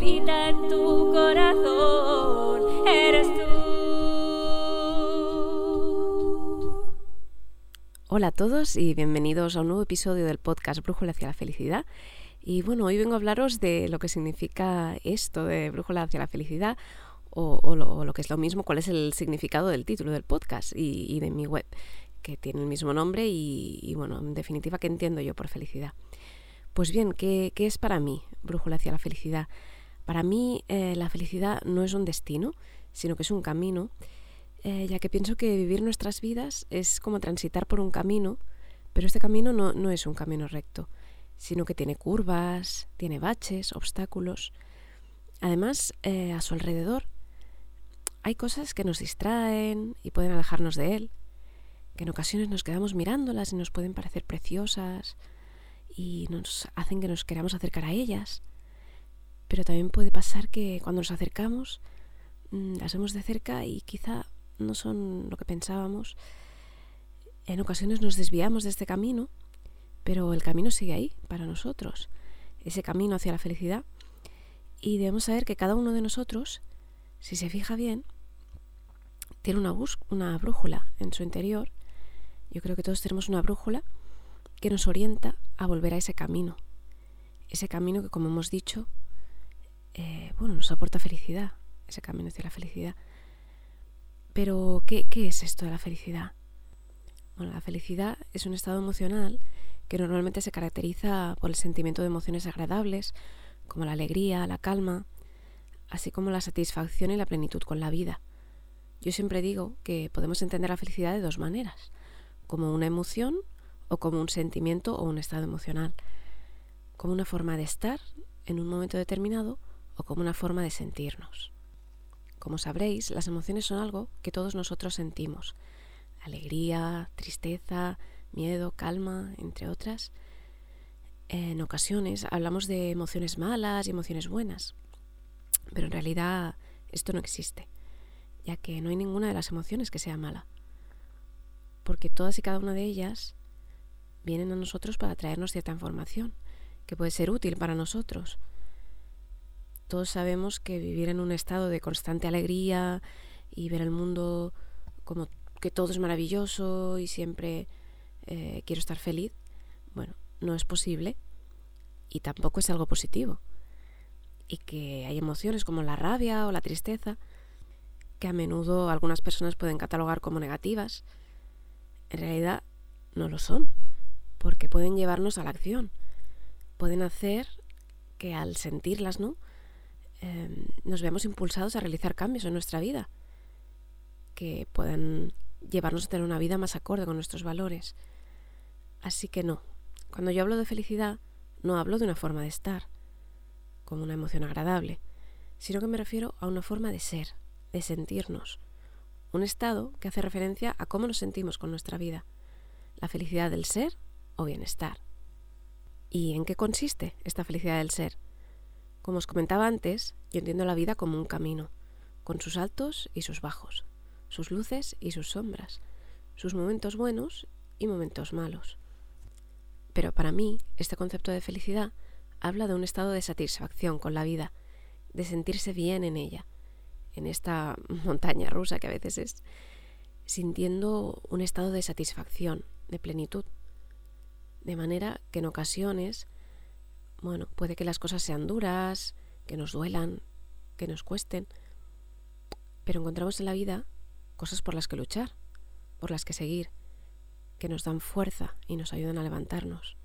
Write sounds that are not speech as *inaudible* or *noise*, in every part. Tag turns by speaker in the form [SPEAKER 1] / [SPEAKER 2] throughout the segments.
[SPEAKER 1] en tu corazón eres tú.
[SPEAKER 2] Hola a todos y bienvenidos a un nuevo episodio del podcast Brújula hacia la felicidad. Y bueno, hoy vengo a hablaros de lo que significa esto de Brújula hacia la felicidad o, lo, que es lo mismo, cuál es el significado del título del podcast y, de mi web, que tiene el mismo nombre y, bueno, en definitiva, ¿qué entiendo yo por felicidad? Pues bien, ¿qué, es para mí Brújula hacia la felicidad? Para mí eh, la felicidad no es un destino, sino que es un camino, eh, ya que pienso que vivir nuestras vidas es como transitar por un camino, pero este camino no, es un camino recto, sino que tiene curvas, tiene baches, obstáculos. Además, eh, a su alrededor hay cosas que nos distraen y pueden alejarnos de él, que en ocasiones nos quedamos mirándolas y nos pueden parecer preciosas y nos hacen que nos queramos acercar a ellas. Pero también puede pasar que cuando nos acercamos mm, las vemos de cerca y quizá no son lo que pensábamos. En ocasiones nos desviamos de este camino, pero el camino sigue ahí para nosotros, ese camino hacia la felicidad. Y debemos saber que cada uno de nosotros, si se fija bien, tiene una, una brújula en su interior. Yo creo que todos tenemos una brújula que nos orienta a volver a ese camino. Ese camino que, como hemos dicho, eh, bueno, nos aporta felicidad, ese camino hacia la felicidad. Pero, ¿qué, ¿qué es esto de la felicidad? Bueno, la felicidad es un estado emocional que normalmente se caracteriza por el sentimiento de emociones agradables, como la alegría, la calma, así como la satisfacción y la plenitud con la vida. Yo siempre digo que podemos entender la felicidad de dos maneras, como una emoción o como un sentimiento o un estado emocional, como una forma de estar en un momento determinado o como una forma de sentirnos. Como sabréis, las emociones son algo que todos nosotros sentimos. Alegría, tristeza, miedo, calma, entre otras. En ocasiones hablamos de emociones malas y emociones buenas, pero en realidad esto no existe ya que no hay ninguna de las emociones que sea mala, porque todas y cada una de ellas vienen a nosotros para traernos cierta información que puede ser útil para nosotros. Todos sabemos que vivir en un estado de constante alegría y ver el mundo como que todo es maravilloso y siempre eh, quiero estar feliz, bueno, no es posible y tampoco es algo positivo. Y que hay emociones como la rabia o la tristeza que a menudo algunas personas pueden catalogar como negativas, en realidad no lo son, porque pueden llevarnos a la acción, pueden hacer que al sentirlas, ¿no? Em, nos veamos impulsados a realizar cambios en nuestra vida, que puedan llevarnos a tener una vida más acorde con nuestros valores. Así que no, cuando yo hablo de felicidad, no hablo de una forma de estar, como una emoción agradable, sino que me refiero a una forma de ser, de sentirnos, un estado que hace referencia a cómo nos sentimos con nuestra vida, la felicidad del ser o bienestar. ¿Y en qué consiste esta felicidad del ser? Como os comentaba antes, yo entiendo la vida como un camino, con sus altos y sus bajos, sus luces y sus sombras, sus momentos buenos y momentos malos. Pero para mí, este concepto de felicidad habla de un estado de satisfacción con la vida, de sentirse bien en ella, en esta *laughs* montaña rusa que a veces es, sintiendo un estado de satisfacción, de plenitud. De manera que en ocasiones, bueno, puede que las cosas sean duras, que nos duelan, que nos cuesten, pero encontramos en la vida cosas por las que luchar, por las que seguir, que nos dan fuerza y nos ayudan a levantarnos.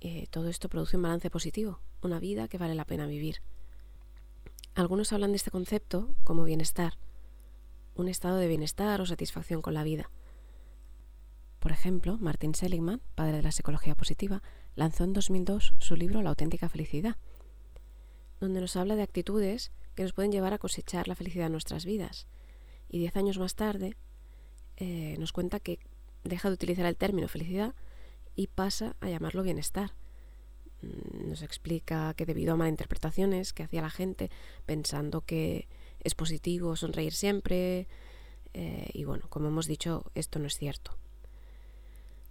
[SPEAKER 2] Eh, todo esto produce un balance positivo, una vida que vale la pena vivir. Algunos hablan de este concepto como bienestar, un estado de bienestar o satisfacción con la vida. Por ejemplo, Martin Seligman, padre de la psicología positiva, lanzó en 2002 su libro La auténtica felicidad, donde nos habla de actitudes que nos pueden llevar a cosechar la felicidad en nuestras vidas. Y diez años más tarde eh, nos cuenta que deja de utilizar el término felicidad y pasa a llamarlo bienestar, Mm, nos explica que debido a malinterpretaciones que hacía la gente pensando que es positivo sonreír siempre, eh, y bueno, como hemos dicho, esto no es cierto.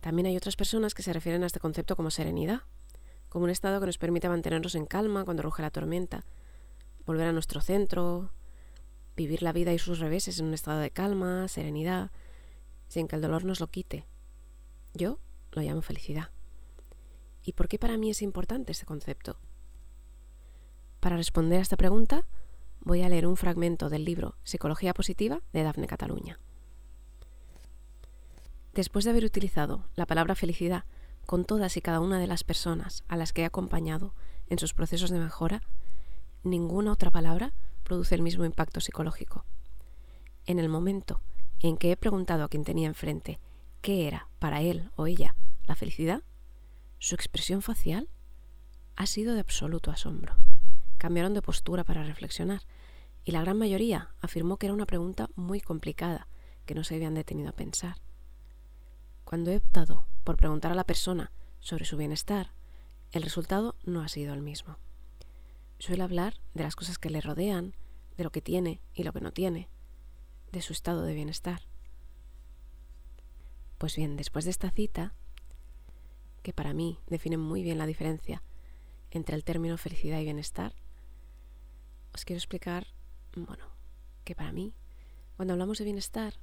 [SPEAKER 2] También hay otras personas que se refieren a este concepto como serenidad, como un estado que nos permite mantenernos en calma cuando ruge la tormenta, volver a nuestro centro, vivir la vida y sus reveses en un estado de calma, serenidad, sin que el dolor nos lo quite. Yo lo llamo felicidad. ¿Y por qué para mí es importante este concepto? Para responder a esta pregunta, voy a leer un fragmento del libro Psicología Positiva de Dafne Cataluña. Después de haber utilizado la palabra felicidad con todas y cada una de las personas a las que he acompañado en sus procesos de mejora, ninguna otra palabra produce el mismo impacto psicológico. En el momento en que he preguntado a quien tenía enfrente qué era para él o ella la felicidad, su expresión facial ha sido de absoluto asombro. Cambiaron de postura para reflexionar y la gran mayoría afirmó que era una pregunta muy complicada que no se habían detenido a pensar. Cuando he optado por preguntar a la persona sobre su bienestar, el resultado no ha sido el mismo. Suele hablar de las cosas que le rodean, de lo que tiene y lo que no tiene, de su estado de bienestar. Pues bien, después de esta cita, que para mí define muy bien la diferencia entre el término felicidad y bienestar, os quiero explicar, bueno, que para mí, cuando hablamos de bienestar,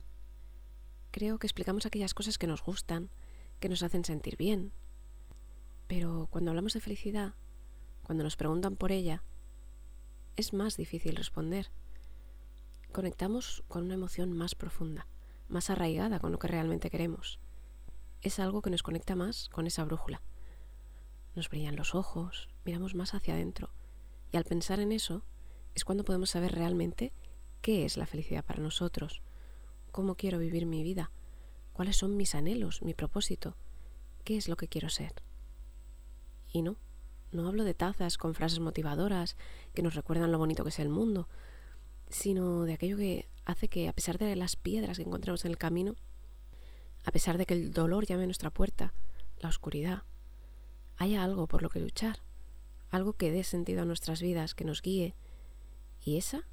[SPEAKER 2] creo que explicamos aquellas cosas que nos gustan, que nos hacen sentir bien. Pero cuando hablamos de felicidad, cuando nos preguntan por ella, es más difícil responder. Conectamos con una emoción más profunda, más arraigada con lo que realmente queremos. Es algo que nos conecta más con esa brújula. Nos brillan los ojos, miramos más hacia adentro, y al pensar en eso es cuando podemos saber realmente qué es la felicidad para nosotros, cómo quiero vivir mi vida, cuáles son mis anhelos, mi propósito, qué es lo que quiero ser. Y no, no hablo de tazas con frases motivadoras que nos recuerdan lo bonito que es el mundo, sino de aquello que hace que, a pesar de las piedras que encontramos en el camino, a pesar de que el dolor llame a nuestra puerta, la oscuridad, haya algo por lo que luchar, algo que dé sentido a nuestras vidas, que nos guíe. Y esa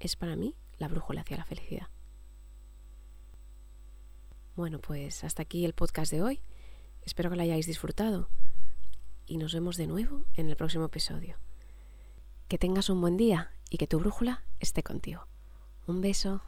[SPEAKER 2] es para mí la brújula hacia la felicidad. Bueno, pues hasta aquí el podcast de hoy. Espero que lo hayáis disfrutado y nos vemos de nuevo en el próximo episodio. Que tengas un buen día y que tu brújula esté contigo. Un beso.